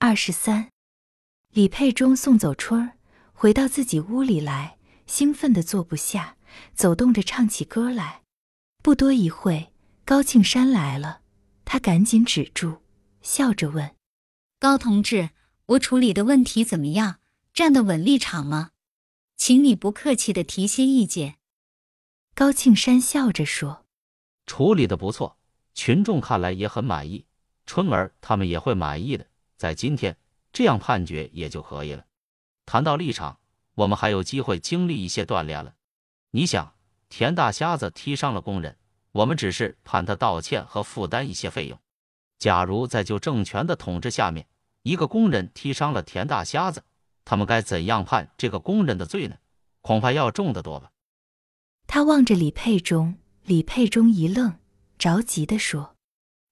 二十三，李佩忠送走春儿，回到自己屋里来，兴奋的坐不下，走动着唱起歌来。不多一会，高庆山来了，他赶紧止住，笑着问：“高同志，我处理的问题怎么样？站得稳立场吗？请你不客气的提些意见。”高庆山笑着说：“处理的不错，群众看来也很满意，春儿他们也会满意的。”在今天，这样判决也就可以了。谈到立场，我们还有机会经历一些锻炼了。你想，田大瞎子踢伤了工人，我们只是判他道歉和负担一些费用。假如在旧政权的统治下面，一个工人踢伤了田大瞎子，他们该怎样判这个工人的罪呢？恐怕要重得多吧。他望着李佩中，李佩中一愣，着急地说：“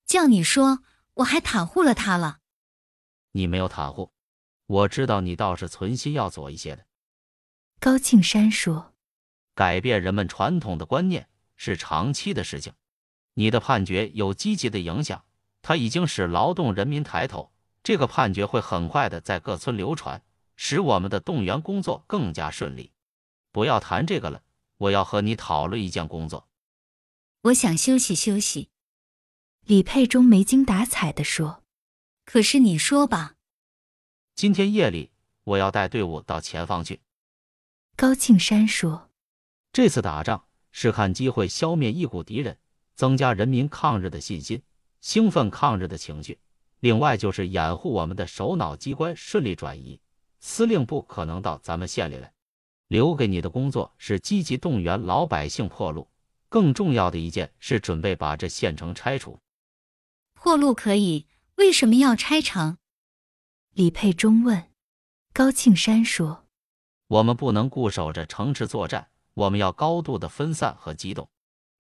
叫你说，我还袒护了他了。”你没有袒护，我知道你倒是存心要左一些的。高庆山说：“改变人们传统的观念是长期的事情，你的判决有积极的影响，它已经使劳动人民抬头。这个判决会很快的在各村流传，使我们的动员工作更加顺利。不要谈这个了，我要和你讨论一件工作。我想休息休息。”李佩忠没精打采地说。可是你说吧，今天夜里我要带队伍到前方去。高庆山说：“这次打仗是看机会消灭一股敌人，增加人民抗日的信心，兴奋抗日的情绪。另外就是掩护我们的首脑机关顺利转移。司令部可能到咱们县里来，留给你的工作是积极动员老百姓破路。更重要的一件是准备把这县城拆除。破路可以。”为什么要拆城？李佩忠问。高庆山说：“我们不能固守着城池作战，我们要高度的分散和机动。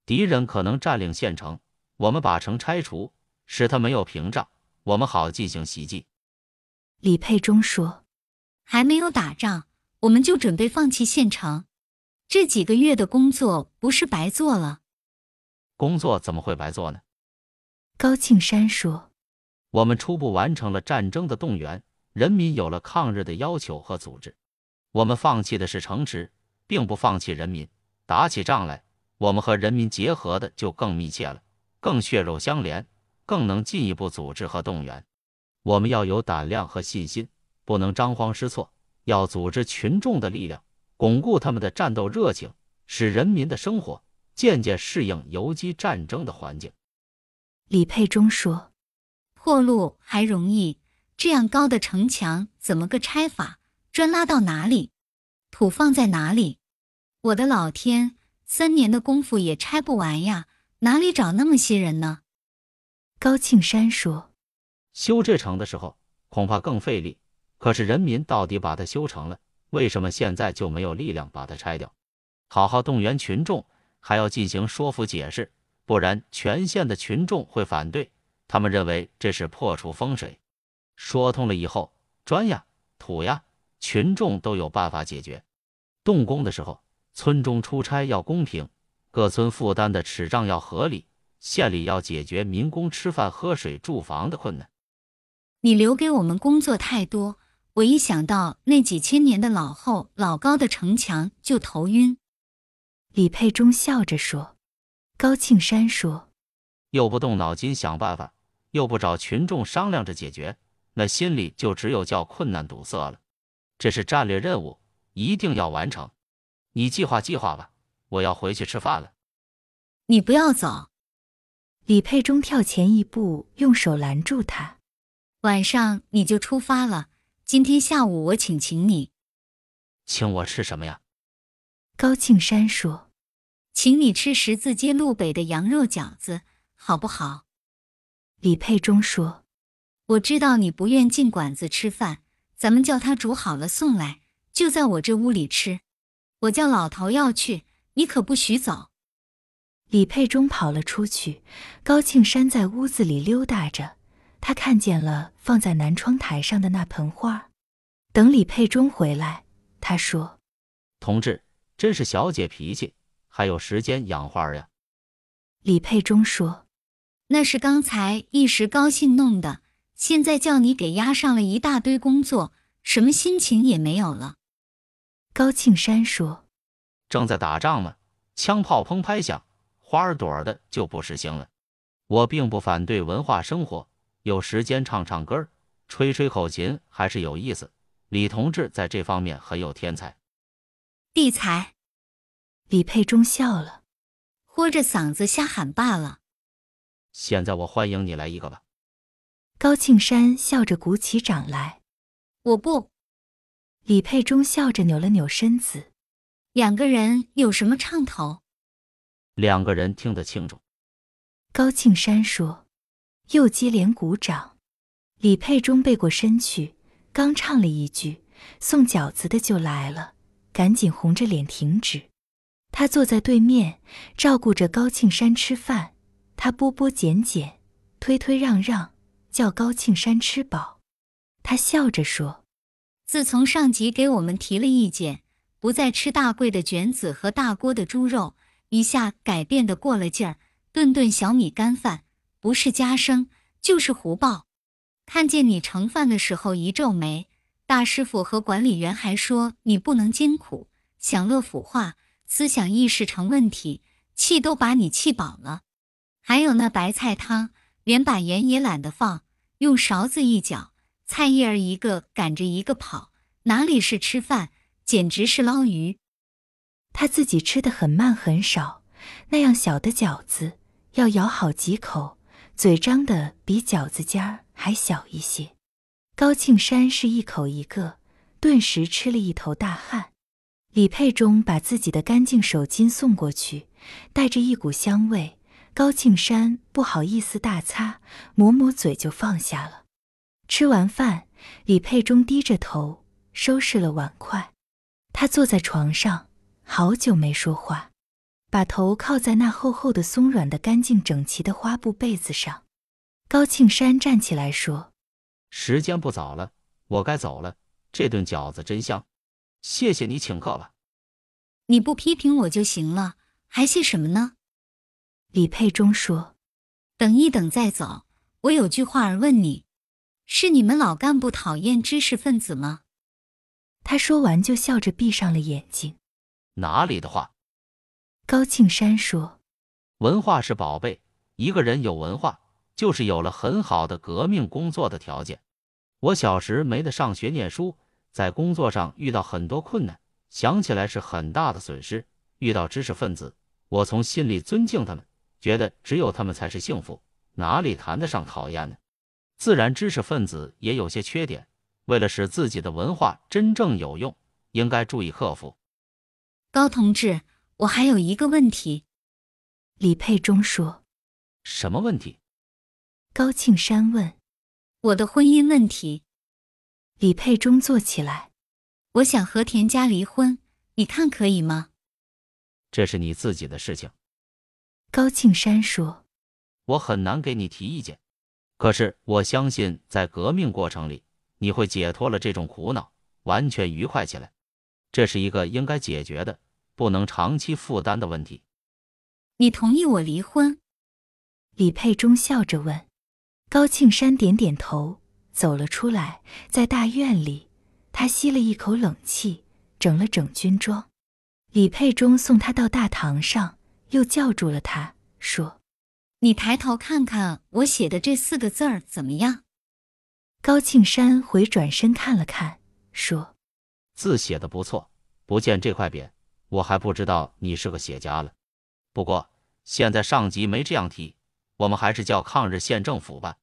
敌人可能占领县城，我们把城拆除，使他没有屏障，我们好进行袭击。”李佩忠说：“还没有打仗，我们就准备放弃县城，这几个月的工作不是白做了？工作怎么会白做呢？”高庆山说。我们初步完成了战争的动员，人民有了抗日的要求和组织。我们放弃的是城池，并不放弃人民。打起仗来，我们和人民结合的就更密切了，更血肉相连，更能进一步组织和动员。我们要有胆量和信心，不能张慌失措，要组织群众的力量，巩固他们的战斗热情，使人民的生活渐渐适应游击战争的环境。李佩忠说。破路还容易，这样高的城墙怎么个拆法？砖拉到哪里？土放在哪里？我的老天，三年的功夫也拆不完呀！哪里找那么些人呢？高庆山说：“修这城的时候，恐怕更费力。可是人民到底把它修成了，为什么现在就没有力量把它拆掉？好好动员群众，还要进行说服解释，不然全县的群众会反对。”他们认为这是破除风水，说通了以后，砖呀、土呀，群众都有办法解决。动工的时候，村中出差要公平，各村负担的尺账要合理，县里要解决民工吃饭、喝水、住房的困难。你留给我们工作太多，我一想到那几千年的老厚、老高的城墙就头晕。李佩忠笑着说。高庆山说：“又不动脑筋想办法。”又不找群众商量着解决，那心里就只有叫困难堵塞了。这是战略任务，一定要完成。你计划计划吧，我要回去吃饭了。你不要走。李佩忠跳前一步，用手拦住他。晚上你就出发了，今天下午我请请你。请我吃什么呀？高庆山说：“请你吃十字街路北的羊肉饺子，好不好？”李佩忠说：“我知道你不愿进馆子吃饭，咱们叫他煮好了送来，就在我这屋里吃。我叫老头要去，你可不许走。”李佩忠跑了出去，高庆山在屋子里溜达着。他看见了放在南窗台上的那盆花。等李佩忠回来，他说：“同志，真是小姐脾气，还有时间养花呀？”李佩忠说。那是刚才一时高兴弄的，现在叫你给压上了一大堆工作，什么心情也没有了。高庆山说：“正在打仗呢，枪炮砰拍响，花儿朵的就不实行了。我并不反对文化生活，有时间唱唱歌，吹吹口琴还是有意思。李同志在这方面很有天才。地才。”李佩忠笑了，豁着嗓子瞎喊罢了。现在我欢迎你来一个吧。高庆山笑着鼓起掌来。我不。李佩忠笑着扭了扭身子。两个人有什么唱头？两个人听得清楚。高庆山说，又接连鼓掌。李佩忠背过身去，刚唱了一句，送饺子的就来了，赶紧红着脸停止。他坐在对面，照顾着高庆山吃饭。他拨拨捡捡，推推让让，叫高庆山吃饱。他笑着说：“自从上级给我们提了意见，不再吃大贵的卷子和大锅的猪肉，一下改变的过了劲儿。顿顿小米干饭，不是加生就是胡报。看见你盛饭的时候一皱眉，大师傅和管理员还说你不能艰苦，享乐腐化。”思想意识成问题，气都把你气饱了。还有那白菜汤，连把盐也懒得放，用勺子一搅，菜叶儿一个赶着一个跑，哪里是吃饭，简直是捞鱼。他自己吃的很慢很少，那样小的饺子要咬好几口，嘴张的比饺子尖儿还小一些。高庆山是一口一个，顿时吃了一头大汗。李佩忠把自己的干净手巾送过去，带着一股香味。高庆山不好意思大擦，抹抹嘴就放下了。吃完饭，李佩中低着头收拾了碗筷。他坐在床上，好久没说话，把头靠在那厚厚的、松软的、干净整齐的花布被子上。高庆山站起来说：“时间不早了，我该走了。这顿饺子真香。”谢谢你请客吧，你不批评我就行了，还谢什么呢？李佩忠说：“等一等再走，我有句话儿问你，是你们老干部讨厌知识分子吗？”他说完就笑着闭上了眼睛。哪里的话？高庆山说：“文化是宝贝，一个人有文化，就是有了很好的革命工作的条件。我小时没得上学念书。”在工作上遇到很多困难，想起来是很大的损失。遇到知识分子，我从心里尊敬他们，觉得只有他们才是幸福，哪里谈得上讨厌呢？自然，知识分子也有些缺点，为了使自己的文化真正有用，应该注意克服。高同志，我还有一个问题。李佩忠说：“什么问题？”高庆山问：“我的婚姻问题。”李佩忠坐起来，我想和田家离婚，你看可以吗？这是你自己的事情。高庆山说：“我很难给你提意见，可是我相信在革命过程里，你会解脱了这种苦恼，完全愉快起来。这是一个应该解决的、不能长期负担的问题。”你同意我离婚？李佩忠笑着问。高庆山点点头。走了出来，在大院里，他吸了一口冷气，整了整军装。李佩忠送他到大堂上，又叫住了他，说：“你抬头看看我写的这四个字儿怎么样？”高庆山回转身看了看，说：“字写的不错，不见这块匾，我还不知道你是个写家了。不过现在上级没这样提，我们还是叫抗日县政府吧。”